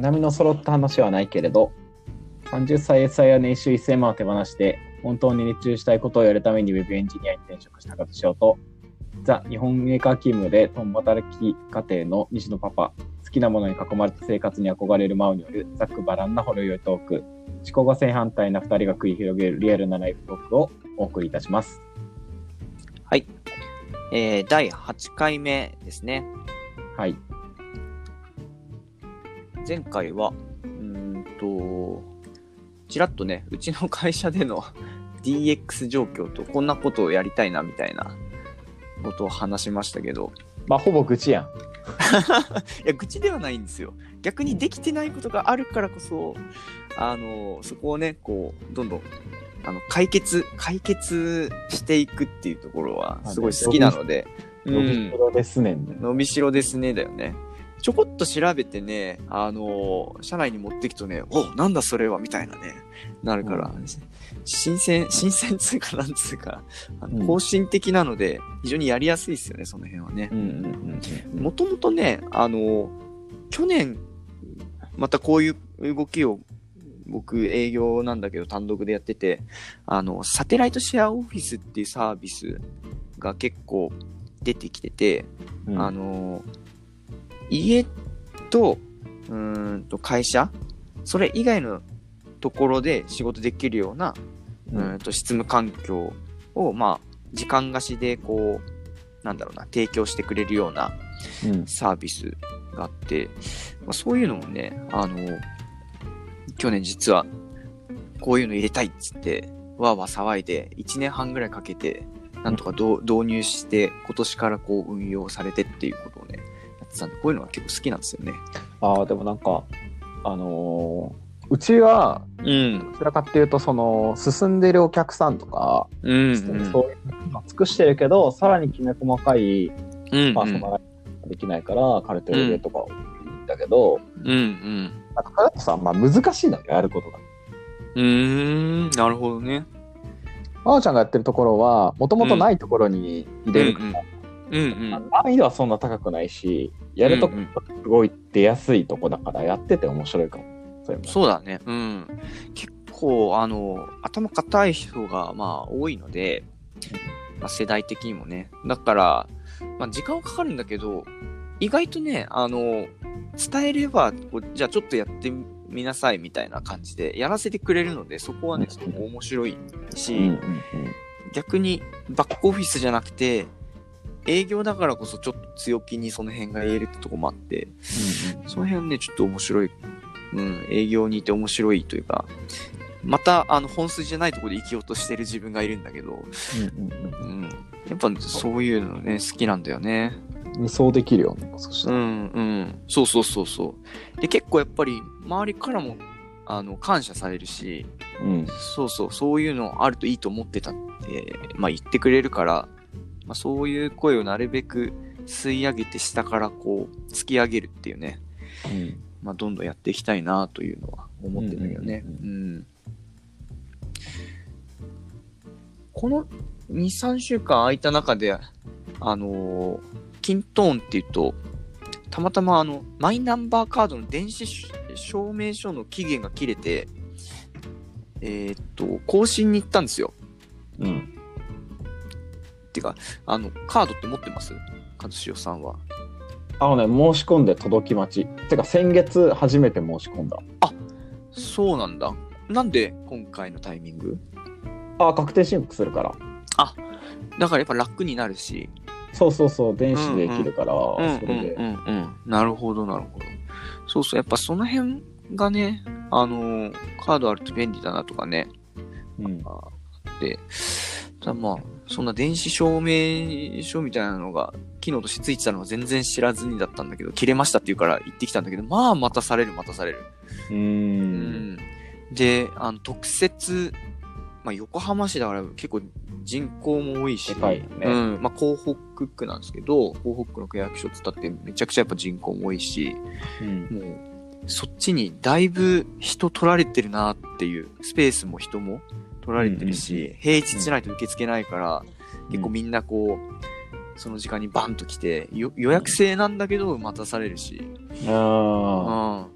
毛並みの揃った話はないけれど、30歳 SI や年収1000万を手放して、本当に熱中したいことをやるために Web エンジニアに転職したかとしようと、ザ・日本メーカー勤務で共働き家庭の西野パパ、好きなものに囲まれた生活に憧れるマウによるざっくばらんなほろ酔いトーク、思考が正反対な2人が繰り広げるリアルなライフトークをお送りいたします。はい。えー、第8回目ですね。はい。前回は、うーんと、ちらっとね、うちの会社での DX 状況とこんなことをやりたいなみたいなことを話しましたけど、まあ、ほぼ愚痴やん。いや、愚痴ではないんですよ。逆にできてないことがあるからこそ、あの、そこをね、こう、どんどん、あの、解決、解決していくっていうところは、すごい好きなので、う伸びんし。ろですね。伸びしろですね、だよね。ちょこっと調べてね、あの社内に持ってくとね、おなんだそれは、みたいなね、なるから、うん新鮮、新鮮つうか、なんつうか、あのうん更新的なので、非常にやりやすいですよね、その辺はねう。んうんうんもともとね、あの去年、またこういう動きを、僕営業なんだけど単独でやってて、あの、サテライトシェアオフィスっていうサービスが結構出てきてて、うん。あの、家と、うーんと会社、それ以外のところで仕事できるような、うん。と執務環境を、まあ、時間貸しで、こう、なんだろうな、提供してくれるようなうん。サービスがあって、まあ、そういうのもね、あの、去年実は、こういうの入れたいっつって、わーわー騒いで、1年半ぐらいかけて、なんとか導入して、今年からこう運用されてっていうことってたんで、こういうのが結構好きなんですよね。ああ、でもなんか、あのーうちは、うん。どちらかっていうと、その、進んでるお客さんとか、うん、そういうのを尽くしてるけど、さらにきめ細かいうん。パーソナライズができないから、カルテルでとか多いんだけど、うん、うん。なんか、カルトさん、まあ難しいんだよ、やることが。うーん、なるほどね。まおちゃんがやってるところは、もともとないところに入れるから、うん、うん。難易度はそんな高くないし、やるとこすごい出やすいとこだから、やってて面白いかも。そういうのそうだね。うん。結構、あの、頭固い人が、まあ、多いので、まあ、世代的にもね。だから、まあ、時間はかかるんだけど、意外とね、あの、伝えれば、じゃあちょっとやってみなさいみたいな感じでやらせてくれるので、そこはね、すごく面白いし、うんうんうん逆にバックオフィスじゃなくて、営業だからこそちょっと強気にその辺が言えるってとこもあって、その辺ね、ちょっと面白い。うん、営業にいて面白いというか、また、あの、本筋じゃないところで生きようとしてる自分がいるんだけど、うんうんうん。やっぱそういうのね、好きなんだよね。うん。そうできるよね、そしたうら。ん、うん。そうそうそうそう。で、結構やっぱり、周りからも、あの、感謝されるし、うん。そうそう、そういうのあるといいと思ってたって、まあ言ってくれるから、まあそういう声をなるべく吸い上げて下からこう、突き上げるっていうね。うんまあ、どんどんやっていきたいなというのは思ってるんだけどね。ううんこの2、3週間空いた中で、あのーキントーンっていうと、たまたまあの、マイナンバーカードの電子証明書の期限が切れて、えーっと、更新に行ったんですよ。うん。てか、あの、カードって持ってます？和潮さんは。あのね、申し込んで届き待ち。てか、先月初めて申し込んだ。そうなんだ。なんで今回のタイミング？あ、確定申告するから。だからやっぱ楽になるし、そうそうそう、電子でできるから、うんそれで。うんうんうん。なるほど、なるほど。そうそう、やっぱその辺がね、あのーカードあると便利だなとかね、うんあって、ただまあ、そんな電子証明書みたいなのが、機能としてついてたのは全然知らずにだったんだけど、切れましたって言うから行ってきたんだけど、まあ、待たされる、待たされる。う。うんん。で、あの、特設、まあ、横浜市だから結構人口も多いし、ねうん。まあ、港北区なんですけど、港北区の区役所つったってめちゃくちゃやっぱ人口も多いし、うん。もう、そっちにだいぶ人取られてるなっていう、スペースも人も取られてるし、平日じゃないと受け付けないから、結構みんなこう、その時間にバンと来て、よ予約制なんだけど待たされるし、あ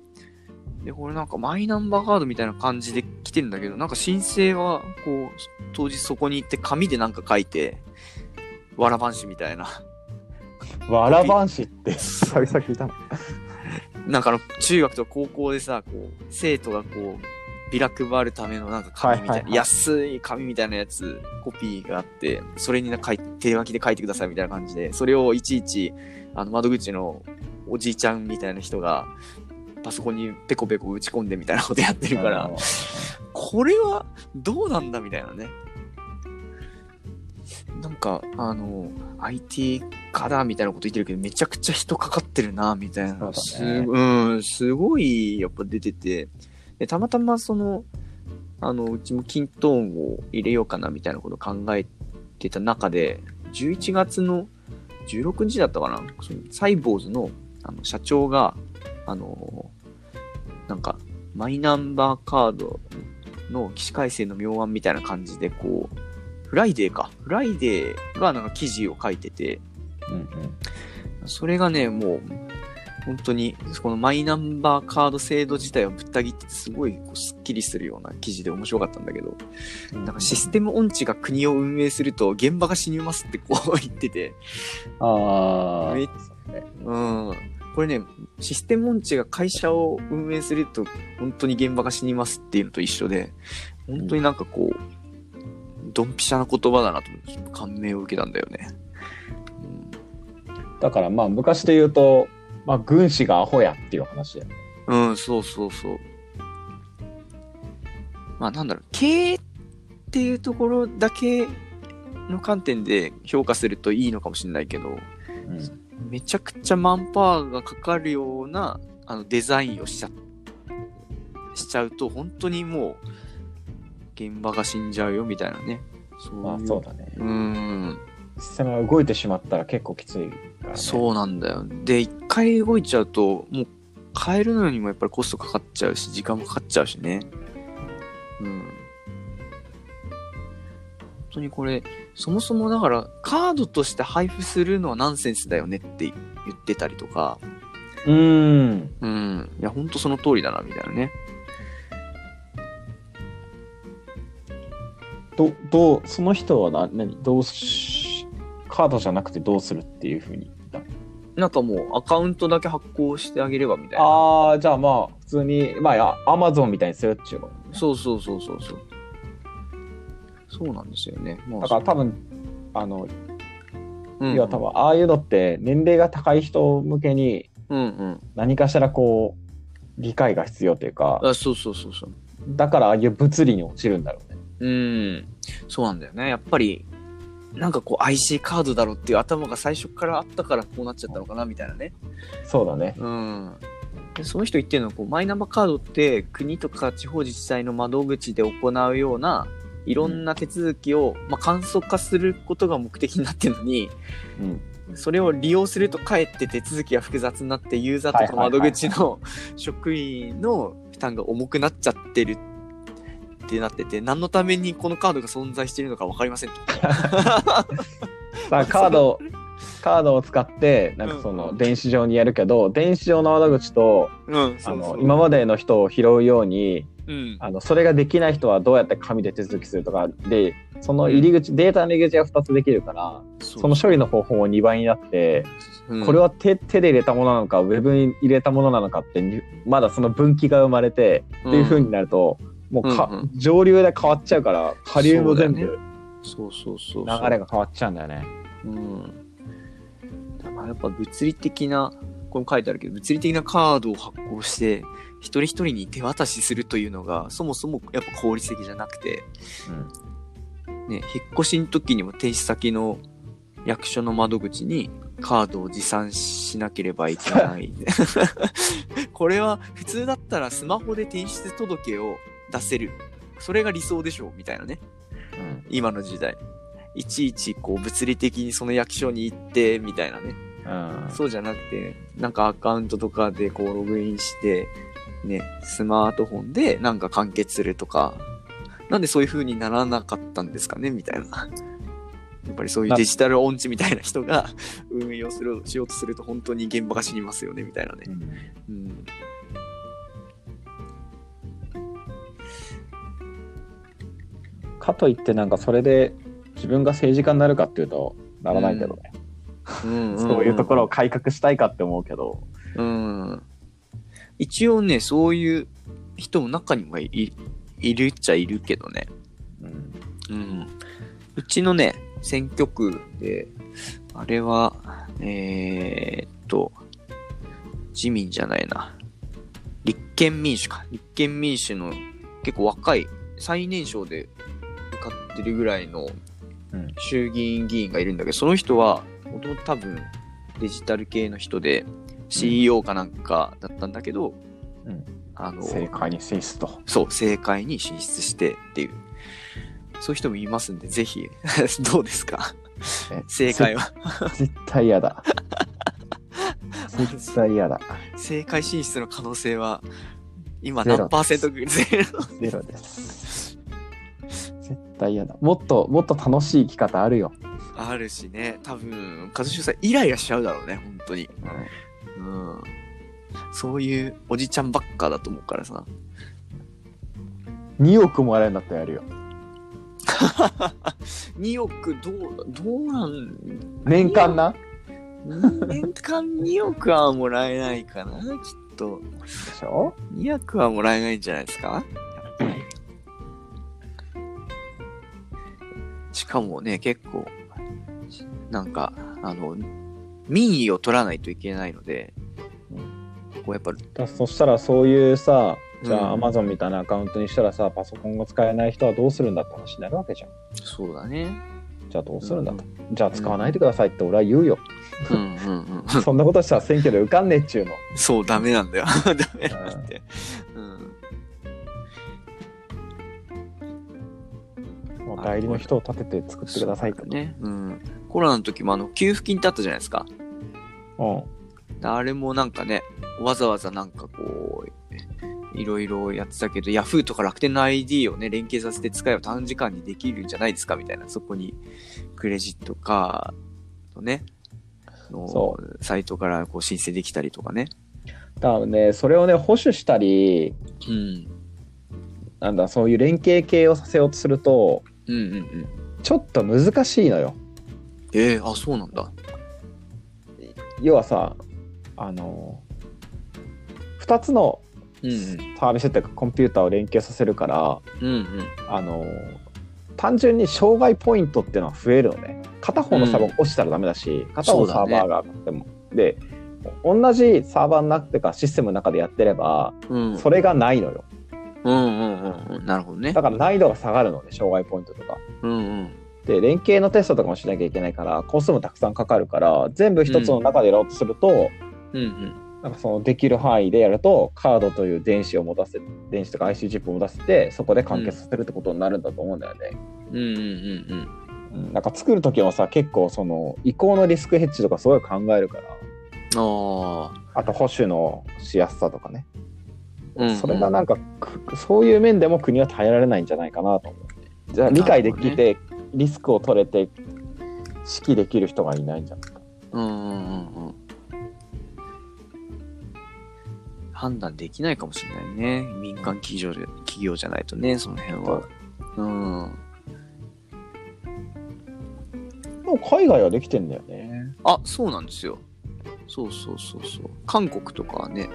うん。で、これなんかマイナンバーカードみたいな感じで来てるんだけど、なんか申請は、こう、当日そこに行って紙でなんか書いて、わらばんしみたいな。わらばんしって久々聞いたの。なんかあの、中学と高校でさ、こう、生徒がこう、ビラ配るためのなんか紙みたいな、はいはいはい安い紙みたいなやつ、コピーがあって、それにな書い手書きで書いてくださいみたいな感じで、それをいちいち、あの、窓口のおじいちゃんみたいな人が、パソコンにペコペコ打ち込んでみたいなことやってるから、これはどうなんだみたいなね。なんか、あの、IT 化だみたいなこと言ってるけど、めちゃくちゃ人かかってるな、みたいな。うねすうん、すごい、やっぱ出てて。で、たまたまその、あの、うちもキントーンを入れようかな、みたいなことを考えてた中で、11月の16日だったかな、サイボウズのあの社長が、あの、なんか、マイナンバーカードの起死回生の妙案みたいな感じで、こう、フライデーか。フライデーがなんか記事を書いてて、うんうん。それがね、もう、本当に、このマイナンバーカード制度自体はぶった切ってて、すごいこうスッキリするような記事で面白かったんだけど、うんなんかシステム音痴が国を運営すると現場が死にますってこう 言ってて、ああ。めうん。これね、システム音痴が会社を運営すると本当に現場が死にますっていうのと一緒で、本当になんかこう、ドンピシャな言葉だなと思って感銘を受けたんだよね。だからまあ昔で言うと、まあ軍師がアホやっていう話だよね。うん、うん、そうそうそう。まあなんだろう、経営っていうところだけの観点で評価するといいのかもしれないけど、うんめちゃくちゃマンパワーがかかるようなあのデザインをしちゃしちゃうと本当にもう現場が死んじゃうよみたいなね。そうまあそうだね。うーん、システムが動いてしまったら結構きついからね。そうなんだよ。で、一回動いちゃうと、もう変えるのにもやっぱりコストかかっちゃうし、時間もかかっちゃうしね。うん。本当にこれ、そもそもだから、カードとして配布するのはナンセンスだよねって言ってたりとか、うーん。うん。いや、ほんとその通りだな、みたいなね。ど、どう、その人はな、何？どうし、カードじゃなくてどうするっていうふうに言ったなんかもう、アカウントだけ発行してあげれば、みたいな。ああ、じゃあまあ、普通に、まあ、アマゾンみたいにするっていうことねそうそうそうそうそう。そうなんですよね。まあだから多分、あの、うん、要は多分、ああいうのって、年齢が高い人向けに、うんうん。何かしらこう、理解が必要というか、あ、そうそうそうそう。だからああいう物理に落ちるんだろうね。うん。そうなんだよね。やっぱり、なんかこう IC カードだろっていう頭が最初からあったからこうなっちゃったのかなみたいなね。そうだね。うん。でその人言ってるのはこうマイナンバーカードって国とか地方自治体の窓口で行うようないろんな手続きを、まあ、簡素化することが目的になってるのにうん。それを利用するとかえって手続きが複雑になってユーザーとか窓口の職員の負担が重くなっちゃってるってなってて何のためにこのカードが存在しているのか分かりませんと。まあ、カード、カードを使って、なんかその、電子上にやるけど、電子上の窓口と、うん、あの、今までの人を拾うように、うん、あの、それができない人はどうやって紙で手続きするとかで、その入り口、データの入り口が2つできるから、そその処理の方法も2倍になって、うん。これは手手で入れたものなのか、ウェブに入れたものなのかってに、まだその分岐が生まれて、っていう風になると、もうか、うんうん上流で変わっちゃうから、下流も全部流そうそうそうれが変わっちゃうんだよね。うん。だからやっぱ物理的な、これも書いてあるけど、物理的なカードを発行して、一人一人に手渡しするというのが、そもそもやっぱ効率的じゃなくて、ね、引っ越しの時にも転出先の役所の窓口にカードを持参しなければいけない。これは普通だったらスマホで転出届を出せる。それが理想でしょうみたいなね。うん。今の時代。いちいちこう物理的にその役所に行ってみたいなね。うん。そうじゃなくて、なんかアカウントとかでこうログインして、ね、スマートフォンでなんか完結するとか、なんでそういう風にならなかったんですかねみたいな。やっぱりそういうデジタル音痴みたいな人が運用する、しようとすると本当に現場が死にますよねみたいなね。うん。かといってなんかそれで自分が政治家になるかっていうとならないけどね、うん そういうところを改革したいかって思うけど、うん。一応ね、そういう人も中にはいいるっちゃいるけどね。うんうん。うちのね、選挙区で、あれは、えー、っと、自民じゃないな。立憲民主か。立憲民主の結構若い、最年少で受かってるぐらいのうん衆議院議員がいるんだけど、その人は、もともと多分デジタル系の人で、CEO かなんかだったんだけど、うんあの、正解に進出と。そう、政界に進出してっていう。そういう人もいますんで、ぜひ、どうですか？え正解は。絶対嫌だ。絶対嫌だ。政界進出の可能性は、今何パーセントぐらい？ゼ ロゼロです。絶対嫌だ。もっと、もっと楽しい生き方あるよ。あるしね、多分、一茂さんイライラしちゃうだろうね、本当に。うん。そういうおじちゃんばっかだと思うからさ。2億もらえるんだったらやるよ。2億どう、どうなん年間な？年間2億はもらえないかな、きっと。でしょ？2億はもらえないんじゃないですか？しかもね、結構、なんか、あの、民意を取らないといけないので、こうやっぱ、だそしたらそういうさ、じゃあうん Amazon みたいなアカウントにしたらさ、パソコンが使えない人はどうするんだって話になるわけじゃん。そうだね。じゃあどうするんだと。じゃあ使わないでくださいって俺は言うよ。うんうんうん。そんなことしたら選挙で受かんねえっちゅうの。そう、ダメなんだよ。ダメなんだって。代理の人を立てて作ってくださいと。ね。うん。コロナの時もあの、給付金ってあったじゃないですか。うん。あれもなんかね、わざわざなんかこう、いろいろやってたけど、ヤフーとか楽天の ID をね、連携させて使えば短時間にできるんじゃないですかみたいな、そこにクレジットカードね、のそサイトからこう申請できたりとかね。多分ね、それをね、保守したり、うん。なんだ、そういう連携系をさせようとすると、うんうんうん。ちょっと難しいのよ。ええあ、そうなんだ。要はさ、あの、2つのうんうん。サービスっていうかコンピューターを連携させるから、うんうん。あの、単純に障害ポイントっていうのは増えるのね。片方のサーバーが落ちたらダメだし、片方のサーバーがあっても。で、同じサーバーの中っていうかシステムの中でやってれば、うん。それがないのよ。うんうんうんうん。なるほどねだ。から難易度が下がるのね、障害ポイントとか。うんうん。で、連携のテストとかもしなきゃいけないから、コストもたくさんかかるから、全部一つの中でやろうとすると、うんうん。なんかそのできる範囲でやると、カードという電子を持たせ、電子とか IC チップを持たせて、そこで完結させるってことになるんだと思うんだよね。うんうんうんうんなんか作る時もさ、結構その移行のリスクヘッジとかすごい考えるから。あと保守のしやすさとかね。うんうんそれがなんか、くそういう面でも国は耐えられないんじゃないかなと思う。じゃあ理解できて、リスクを取れて、指揮できる人がいないんじゃないか。うんうんうんうん。判断できないかもしれないね。民間企業で企業じゃないとね、その辺は。うん。でも海外はできてんだよね。あ、そうなんですよ。そうそうそうそう。韓国とかはね、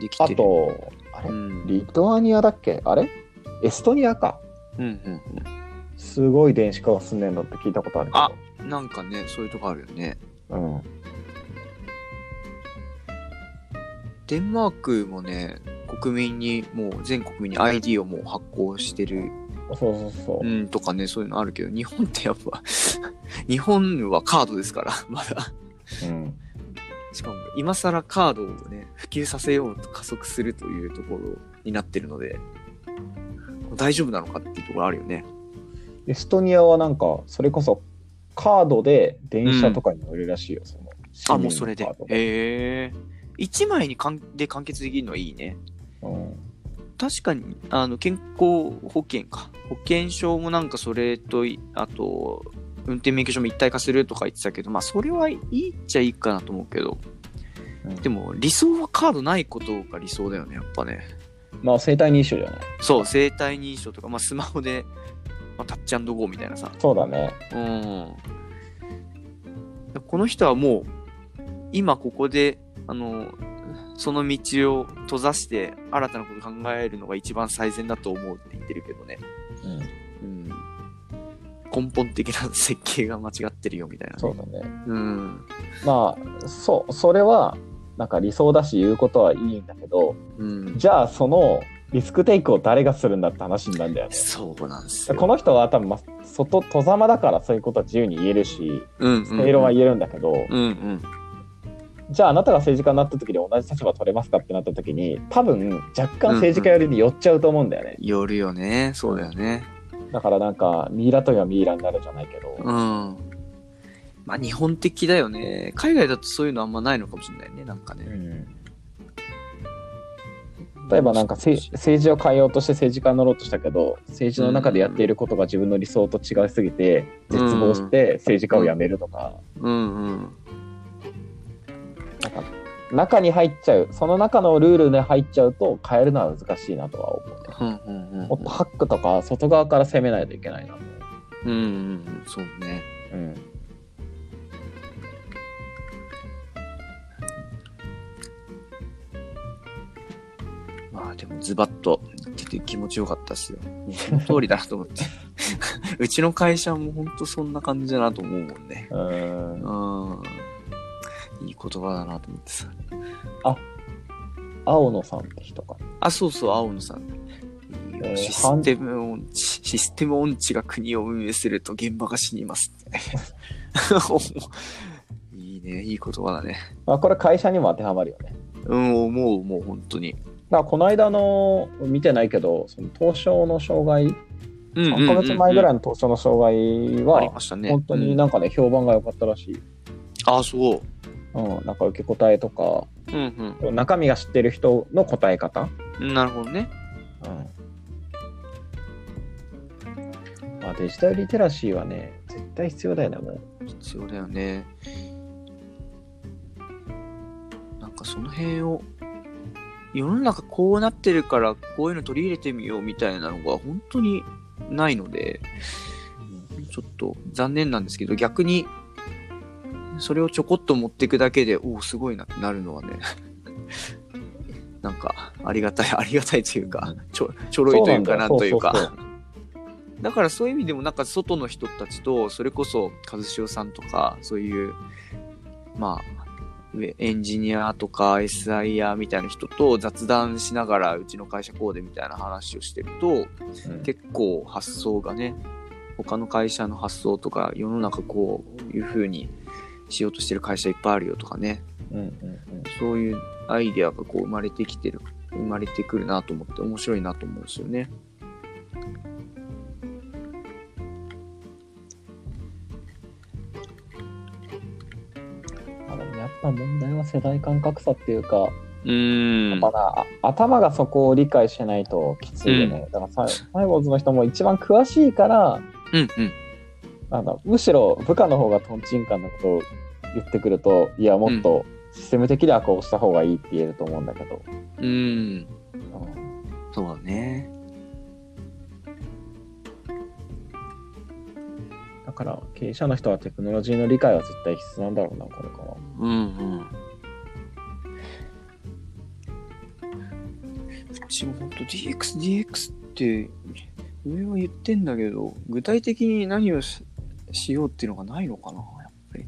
できあてる。と、あれ？うん。リトアニアだっけ？あれ？エストニアか。うんうんすごい電子化が進んでんのって聞いたことある。あうん。なんかね、そういうとこあるよね。うん。デンマークもね、国民に、もう全国民に ID をもう発行してる、そうそうそう。うん、とかね、そういうのあるけど、日本ってやっぱ、日本はカードですから、まだ。うん。今更カードをね、普及させようと加速するというところになってるので、大丈夫なのかっていうところあるよね。エストニアはなんか、それこそカードで電車とかに乗れるらしいよ、その。あ、もうそれで？へえ。1枚にかんで完結できるのはいいね。うん確かに、あの、健康保険か。保険証もなんかそれとい、あと、運転免許証も一体化するとか言ってたけど、まあ、それはいいっちゃいいかなと思うけど、うんでも、理想はカードないことが理想だよね、やっぱね。まあ、生体認証じゃない。そう、生体認証とか、まあ、スマホでまあ、タッチゴーみたいなさ。そうだね。うん。この人はもう、今ここで、あの、その道を閉ざして新たなことを考えるのが一番最善だと思うって言ってるけどね。うん。うん。根本的な設計が間違ってるよみたいな、ね。そうだね。うん。まあ、そう、それは、なんか理想だし言うことはいいんだけど、うん。じゃあそのリスクテイクを誰がするんだって話になるんだよね。そうなんですよ。この人は多分、まあ、外、戸ざまだからそういうことは自由に言えるし、うん、うん。正論は言えるんだけど、うんうん。じゃああなたが政治家になった時に同じ立場取れますかってなった時に、多分若干政治家寄りに寄っちゃうと思うんだよね。よるよね。そうだよね。だからなんか、ミイラといえばミイラになるじゃないけど、うん。まあ日本的だよね。海外だとそういうのあんまないのかもしれないね。なんかね。例えばなんかせ政治を変えようとして政治家になろうとしたけど政治の中でやっていることが自分の理想と違いすぎて絶望して政治家を辞めるとか,、うんうん。なんか中に入っちゃうその中のルールに入っちゃうと変えるのは難しいなとは思うねうんうんうんもっとハックとか外側から攻めないといけないなとうんうんうん。そうね。うんでもズバッと言ってて気持ちよかったですよ。その通りだなと思って。うちの会社もほんとそんな感じだなと思うもんね。うんうん。いい言葉だなと思ってさ。青野さんって人かあ、そうそう、青野さん。えーシステム音痴、システム音痴が国を運営すると現場が死にますって。いいね、いい言葉だね。まあこれ会社にも当てはまるよねうん、思う、もう本当に。だこの間の見てないけどその東証の障害うん3ヶ月前ぐらいいの東証の障害は。本当になんかね、評判が良かったらしい。あ、そう。うん、なんか受け答えとか、うん中身が知ってる人の答え方。うん。なるほどね。うん。まあ、デジタルリテラシーはね、絶対必要だよね、もう。必要だよね。なんかその辺を、世の中こうなってるからこういうの取り入れてみようみたいなのが本当にないので、ちょっと残念なんですけど、逆に、それをちょこっと持っていくだけで、おお、すごいなってなるのはね、なんか、ありがたい、ありがたいというか、ちょちょろいというか、なんというか。そうそうだからそういう意味でもなんか外の人たちとそれこそ和潮さんとかそういうまあ上エンジニアとか SIR みたいな人と雑談しながらうちの会社こうでみたいな話をしてるとそううん。結構発想がね他の会社の発想とか世の中こういう風にしようとしてる会社いっぱいあるよとかね。うんうん。そういうアイデアがこう生まれてきてる生まれてくるなと思って面白いなと思うんですよね。うん。あ問題は世代間格差っていうか、うーんやっぱな、あ頭がそこを理解しないときついよね。だからサイボーズの人も一番詳しいから、うんうんなんだむしろ部下の方がトンチンカンなことを言ってくると、いや、もっとシステム的にはこうした方がいいって言えると思うんだけど。うーんうんそうだね。から経営者の人はテクノロジーの理解は絶対必須なんだろうな、これから。うんうん。うちも本当 DX、DX って上は言ってんだけど、具体的に何をししようっていうのがないのかな、やっぱり。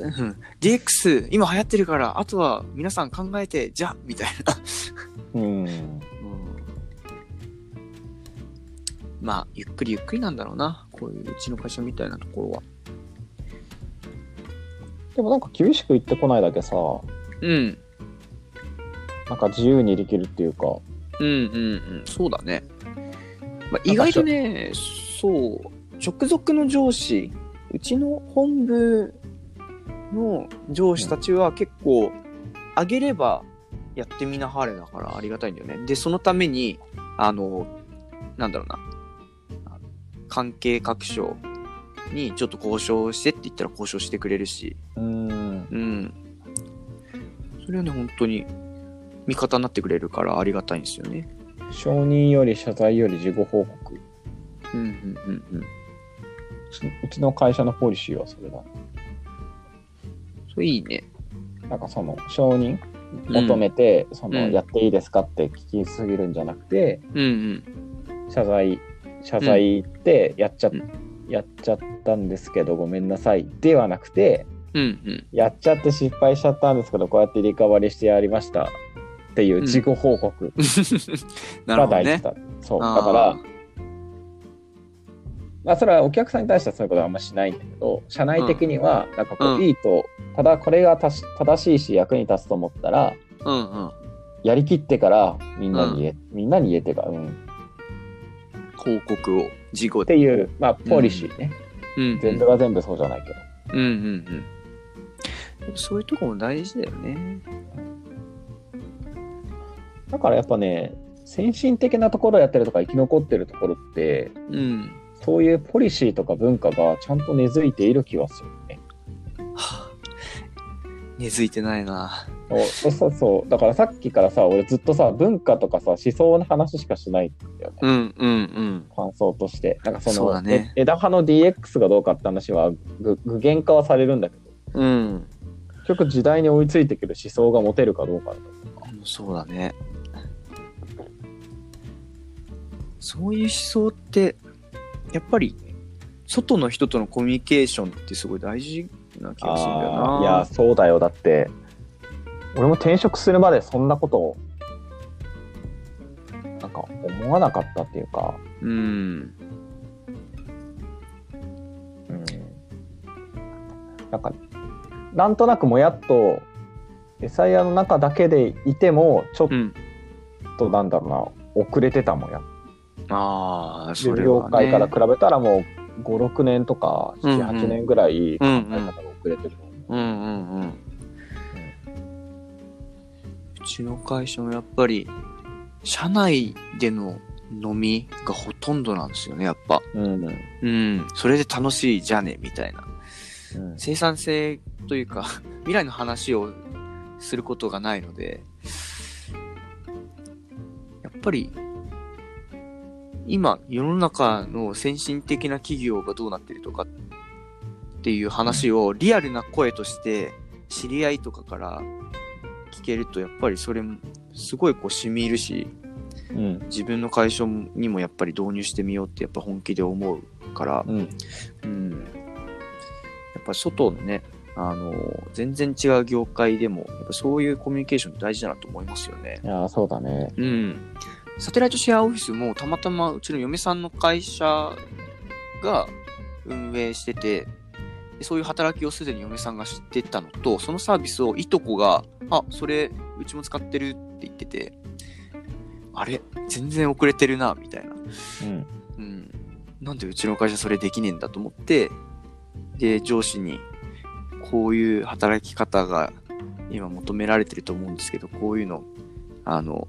うん DX、今流行ってるから、あとは皆さん考えて、じゃあみたいな。うん。うんまあ、ゆっくりゆっくりなんだろうな。こういううちの会社みたいなところは。でもなんか厳しく言ってこないだけさ、うん。なんか自由にできるっていうか、うんうんうん、そうだね。まあ、意外とね、そう、直属の上司、うちの本部の上司たちは結構、上げればやってみなはれだからありがたいんだよね。で、そのために、あの、なんだろうな、関係各所にちょっと交渉してって言ったら交渉してくれるし、うん。うん。それはね、本当に味方になってくれるからありがたいんですよね。承認より謝罪より事後報告。うんうんうんうん。うちの会社のポリシーはそれだ。それいいね。なんかその承認求めて、そのうんやっていいですかって聞きすぎるんじゃなくて、うんうん。謝罪、謝罪ってやっちゃ、うんやっちゃったんですけどごめんなさいではなくて、うんうん。やっちゃって失敗しちゃったんですけどこうやってリカバリーしてやりましたっていう自己報告。が大事だ。そう。あーだから、まあそれはお客さんに対してはそういうことはあんましないんだけど、社内的には、なんかこうんう、いいと、ただこれがたし正しいし役に立つと思ったら、うんうん。やりきってからみんなに言え、みんなに言えてか、うん。っ広告を事後ていう、まあ、ポリシーね。うんうん全部が全部そうじゃないけど。うんうんうん。そういうとこも大事だよね。だからやっぱね、先進的なところやってるとか生き残ってるところって、うん。そういうポリシーとか文化がちゃんと根付いている気はするね。はあ根付いてないな。そうそうそう。だからさっきからさ、俺ずっとさ、文化とかさ、思想の話しかしないんだよね。うんうんうん。感想として。なんかその、ねえ枝葉の DX がどうかって話は具具現化はされるんだけど、うん。結局時代に追いついてくる思想が持てるかどうかだとか。そうだね。そういう思想って、やっぱり、外の人とのコミュニケーションってすごい大事な気がするんだよな。いや、そうだよ。だって、俺も転職するまでそんなことを、なんか思わなかったっていうか、うん。うん。なんか、なんとなくもやっと、餌屋の中だけでいても、ちょっうん。となんだろうな、遅れてたもんや。ああ、それ業は、ね。界から比べたらもう5、6年とかうんうん7、8年ぐらい考うんうんえ方が遅れてると思う。うんうんうん。うちの会社もやっぱり、社内での飲みがほとんどなんですよね、やっぱ。うんうん。それで楽しいじゃね、みたいな。うん生産性というか、未来の話をすることがないので、やっぱり、今、世の中の先進的な企業がどうなってるとかっていう話をリアルな声として、知り合いとかから聞けると、やっぱりそれも、すごいこう染み入るし、うん自分の会社にもやっぱり導入してみようってやっぱ本気で思うから、うんうん。やっぱ外のね、あの、全然違う業界でも、やっぱそういうコミュニケーション大事だなと思いますよね。いやーそうだね。うん。サテライトシェアオフィスもたまたまうちの嫁さんの会社が運営してて、でそういう働きをすでに嫁さんが知ってたのと、そのサービスをいとこが、あ、それうちも使ってるって言ってて、あれ？全然遅れてるな、みたいな。うんうん、なんでうちの会社それできねえんだと思って、で、上司に、こういう働き方が今求められてると思うんですけど、こういうの、あの、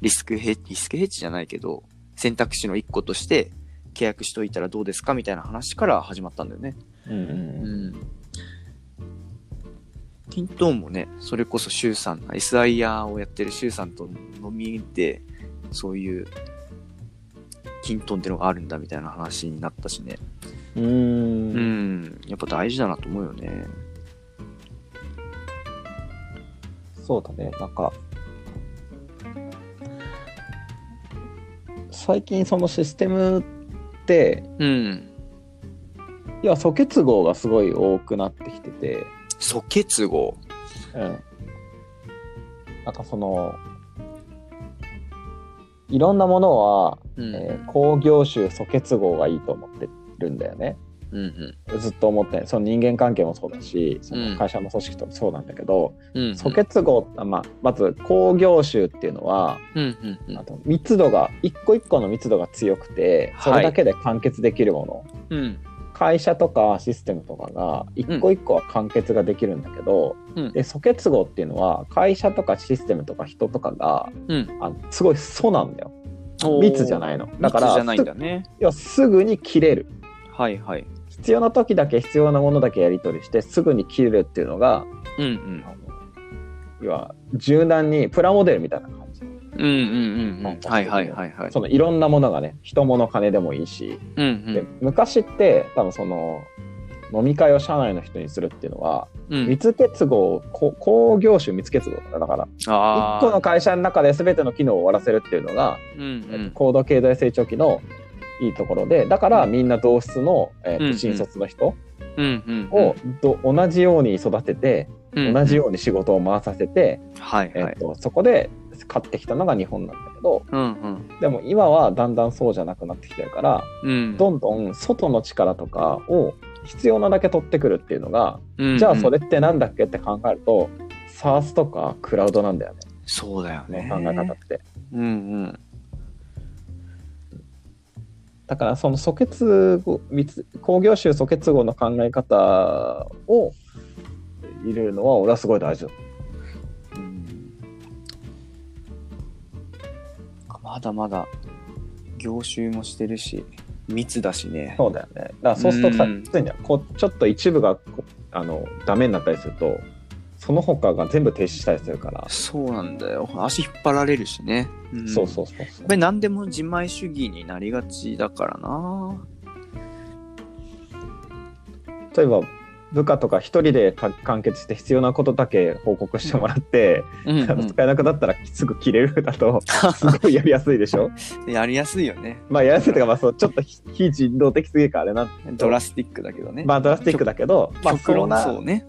リスクヘッリスクヘッジじゃないけど、選択肢の一個として契約しといたらどうですか？みたいな話から始まったんだよね。うんうんうん。キントーンもね、それこそシュウさん、SIR をやってるシュウさんと飲みで、そういう、キントーンってのがあるんだみたいな話になったしね。うーんうん。やっぱ大事だなと思うよね。そうだね、なんか、最近そのシステムって、うん。いや、素結合がすごい多くなってきてて、素結合。うん。なんかその、いろんなものは、うん。えー工業種素結合がいいと思ってるんだよね。うんずっと思ってその人間関係もそうだしそうんの会社の組織ともそうなんだけど、うん。うん。素結合、あまあ、まず工業種っていうのはうんうんうんあと密度が一個一個の密度が強くてそれだけで完結できるもの、うん。会社とかシステムとかが一個一個は完結ができるんだけど、うんで素結合っていうのは会社とかシステムとか人とかがうん。あのすごい素なんだよ密じゃないのだから密じゃないんだね。すぐに切れるはいはい。必要な時だけ必要なものだけやり取りしてすぐに切れるっていうのがうんうん要は柔軟にプラモデルみたいな感じうんうんうんうん。はいはいはいはい。そのいろんなものがね、人物金でもいいし、でうんうん。昔って多分その飲み会を社内の人にするっていうのは、うん、密結合、こ工業種密結合だからだから、あ1個の会社の中で全ての機能を終わらせるっていうのが、うんうん。高度経済成長期のいいところで、だからみんな同室の、えー新卒の人？うんうん。をど同じように育てて、うん、同じように仕事を回させて、はいはい。えーとそこで勝ってきたのが日本なんだけど、うんうん。でも今はだんだんそうじゃなくなってきてるから、うん。どんどん外の力とかを必要なだけ取ってくるっていうのが、うんじゃあそれってなんだっけって考えると、SARS とかクラウドなんだよね、そうだよね。考え方って。うんうん。だからその素結合、密工業種素結合の考え方を入れるのは俺はすごい大事だ。まだまだ業種もしてるし、密だしね。そうだよね。だからそうするとさ、うんこうちょっと一部があのダメになったりすると、その他が全部停止したりするから。そうなんだよ。足引っ張られるしね。うそうそうそうやっぱり何でも自前主義になりがちだからな。例えば部下とか一人でか完結して必要なことだけ報告してもらって、うんあの使えなくなったらすぐ切れるだと すごいやりやすいでしょ？うん、やりやすいよね。まあやりやすいというか、まあ、そうちょっと非非人道的すぎるからあれなんドラスティックだけどね。まあドラスティックだけど、まあそそうね。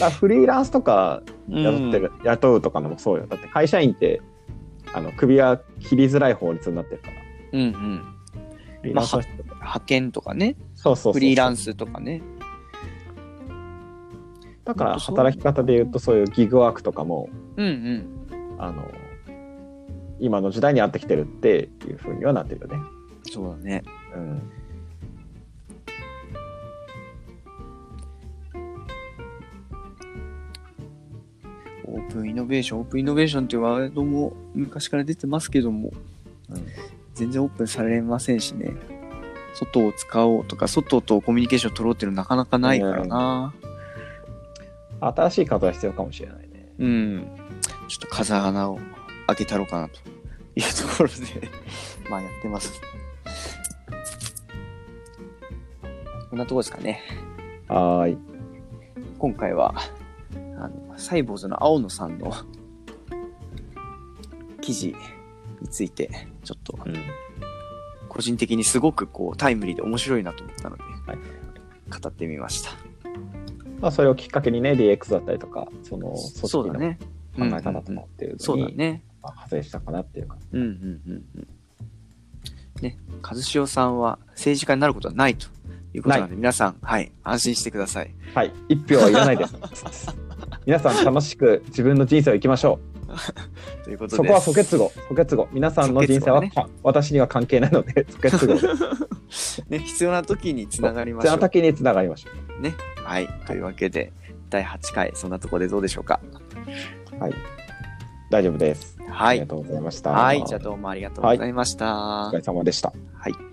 まあフリーランスとか雇ってうんる、雇うとかのもそうよだって会社員ってあの首は切りづらい法律になってるからうんうん。フリーランスの人とか派遣とかね。そうそうそうフリーランスとかね。だから働き方で言うとそういうギグワークとかもうんうん。あの今の時代に合ってきてるっていうふうにはなってるよね。そうだね。うんオープンイノベーション、オープンイノベーションっていうワードも昔から出てますけども、うん全然オープンされませんしね。外を使おうとか、外とコミュニケーション取ろうっていうのなかなかないからな。新しい方は必要かもしれないね。うん。ちょっと風穴を開けたろうかなというところで、まあやってます。こんなところですかね。はーい。今回は、あの、サイボーズの青野さんの記事について、ちょっとうん個人的にすごくこうタイムリーで面白いなと思ったので、はい語ってみました。まあ、それをきっかけにね、DX だったりとか、その組織の。考え方とかっていうそのに、ね。まあ派生したかなっていうか。うんうんうんうん。ね、和潮さんは政治家になることはないということなので、皆さん、はい、安心してください。はい。一票はいらないです。皆さん楽しく自分の人生を生きましょ ということう。そこは。素結合。素結合。皆さんの人生は、素結合は私には関係ないので、素結合。ね、必要な時につながりましょう。先につながりましょね。はい。というわけで、第8回、そんなところでどうでしょうか？う。はい。大丈夫です。はいありが。とうございました。はい。じゃあどうもありがとうございました。お疲れ様でした。はい。